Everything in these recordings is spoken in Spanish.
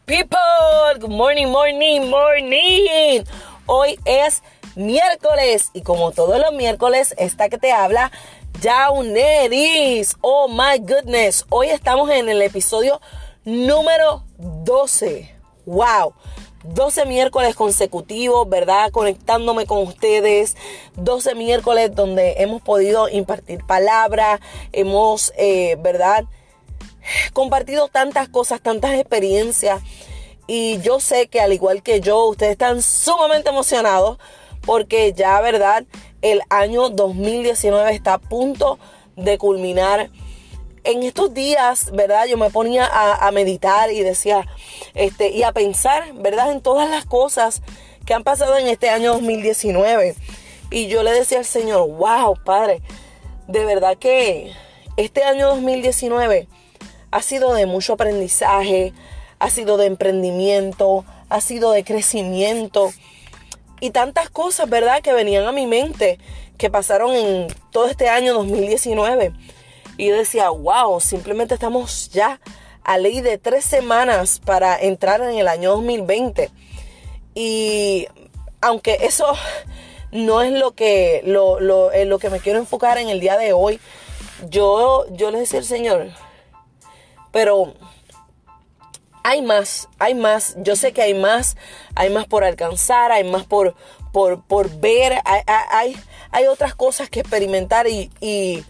people. Good morning, morning, morning. Hoy es miércoles y como todos los miércoles, esta que te habla, Jauneris. Oh my goodness. Hoy estamos en el episodio número 12. Wow. 12 miércoles consecutivos, ¿verdad? Conectándome con ustedes. 12 miércoles donde hemos podido impartir palabra, hemos, eh, ¿verdad? Compartido tantas cosas, tantas experiencias. Y yo sé que al igual que yo, ustedes están sumamente emocionados porque ya, ¿verdad? El año 2019 está a punto de culminar en estos días, ¿verdad? Yo me ponía a, meditar y decía, este, y a pensar, ¿verdad? En todas las cosas que han pasado en este año 2019. Y yo le decía al Señor, wow, Padre, de verdad que este año 2019 ha sido de mucho aprendizaje, ha sido de emprendimiento, ha sido de crecimiento y tantas cosas, ¿verdad? Que venían a mi mente, que pasaron en todo este año 2019. Y yo decía, wow, simplemente estamos ya a ley de tres semanas para entrar en el año 2020. Y aunque eso no es lo que, lo, lo, lo que me quiero enfocar en el día de hoy, yo, yo le decía al Señor, pero hay más, hay más, yo sé que hay más, hay más por alcanzar, hay más por, por, por ver, hay, hay, otras cosas que experimentar y, y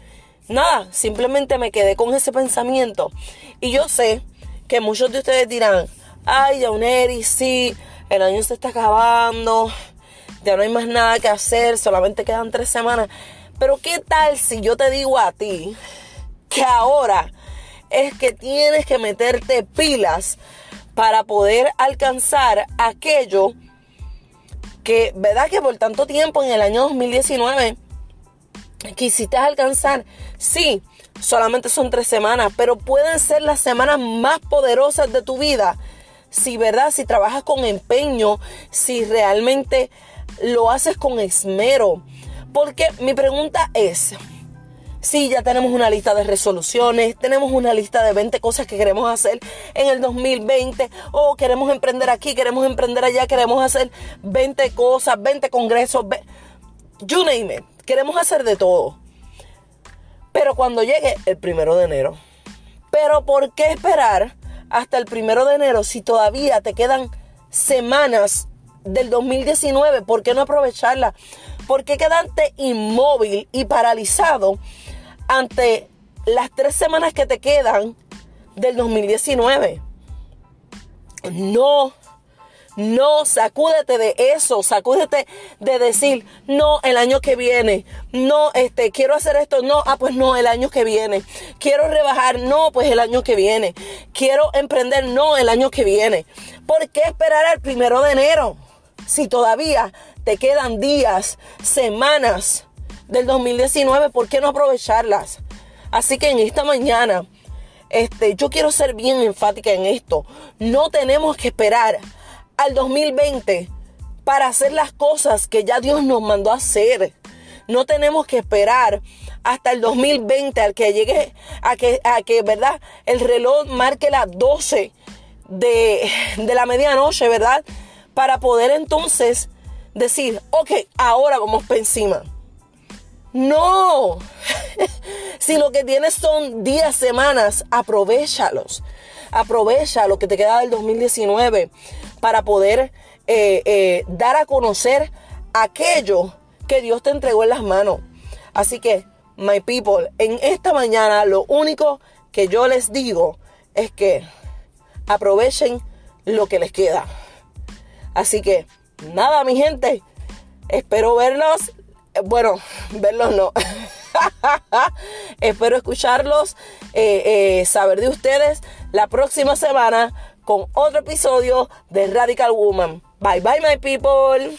nada, simplemente me quedé con ese pensamiento. Y yo sé que muchos de ustedes dirán, ay, Jauneri, sí, el año se está acabando, ya no hay más nada que hacer, solamente quedan tres semanas. Pero ¿qué tal si yo te digo a ti que ahora es que tienes que meterte pilas para poder alcanzar aquello que, ¿verdad? Que por tanto tiempo en el año 2019 quisiste alcanzar, sí, solamente son tres semanas, pero pueden ser las semanas más poderosas de tu vida. Si, ¿verdad? Si trabajas con empeño, si realmente lo haces con esmero. Porque mi pregunta es, si ya tenemos una lista de resoluciones, tenemos una lista de 20 cosas que queremos hacer en el 2020, o queremos emprender aquí, queremos emprender allá, queremos hacer 20 cosas, 20 congresos, you name it. Queremos hacer de todo. Pero cuando llegue el primero de enero. Pero ¿por qué esperar hasta el primero de enero si todavía te quedan semanas del 2019? ¿Por qué no aprovecharla? ¿Por qué quedarte inmóvil y paralizado ante las tres semanas que te quedan del 2019? No no, sacúdete de eso, sacúdete de decir, no, el año que viene, no, este, quiero hacer esto, no, ah, pues no, el año que viene, quiero rebajar, no, pues el año que viene, quiero emprender, no, el año que viene. ¿Por qué esperar al primero de enero? Si todavía te quedan días, semanas del 2019, ¿por qué no aprovecharlas? Así que en esta mañana, este, yo quiero ser bien enfática en esto. No tenemos que esperar al 2020 para hacer las cosas que ya Dios nos mandó a hacer. No tenemos que esperar hasta el 2020 al que llegue a que, a que ¿verdad? El reloj marque las 12 de, de la medianoche, ¿verdad? Para poder entonces decir, ok, ahora vamos para encima. No. si lo que tienes son días, semanas, aprovechalos. Aprovecha lo que te queda del 2019 para poder eh, eh, dar a conocer aquello que Dios te entregó en las manos. Así que, my people, en esta mañana lo único que yo les digo es que aprovechen lo que les queda. Así que, nada, mi gente, espero verlos. Bueno, verlos no. espero escucharlos, eh, saber de ustedes la próxima semana con otro episodio de Radical Woman. Bye bye my people.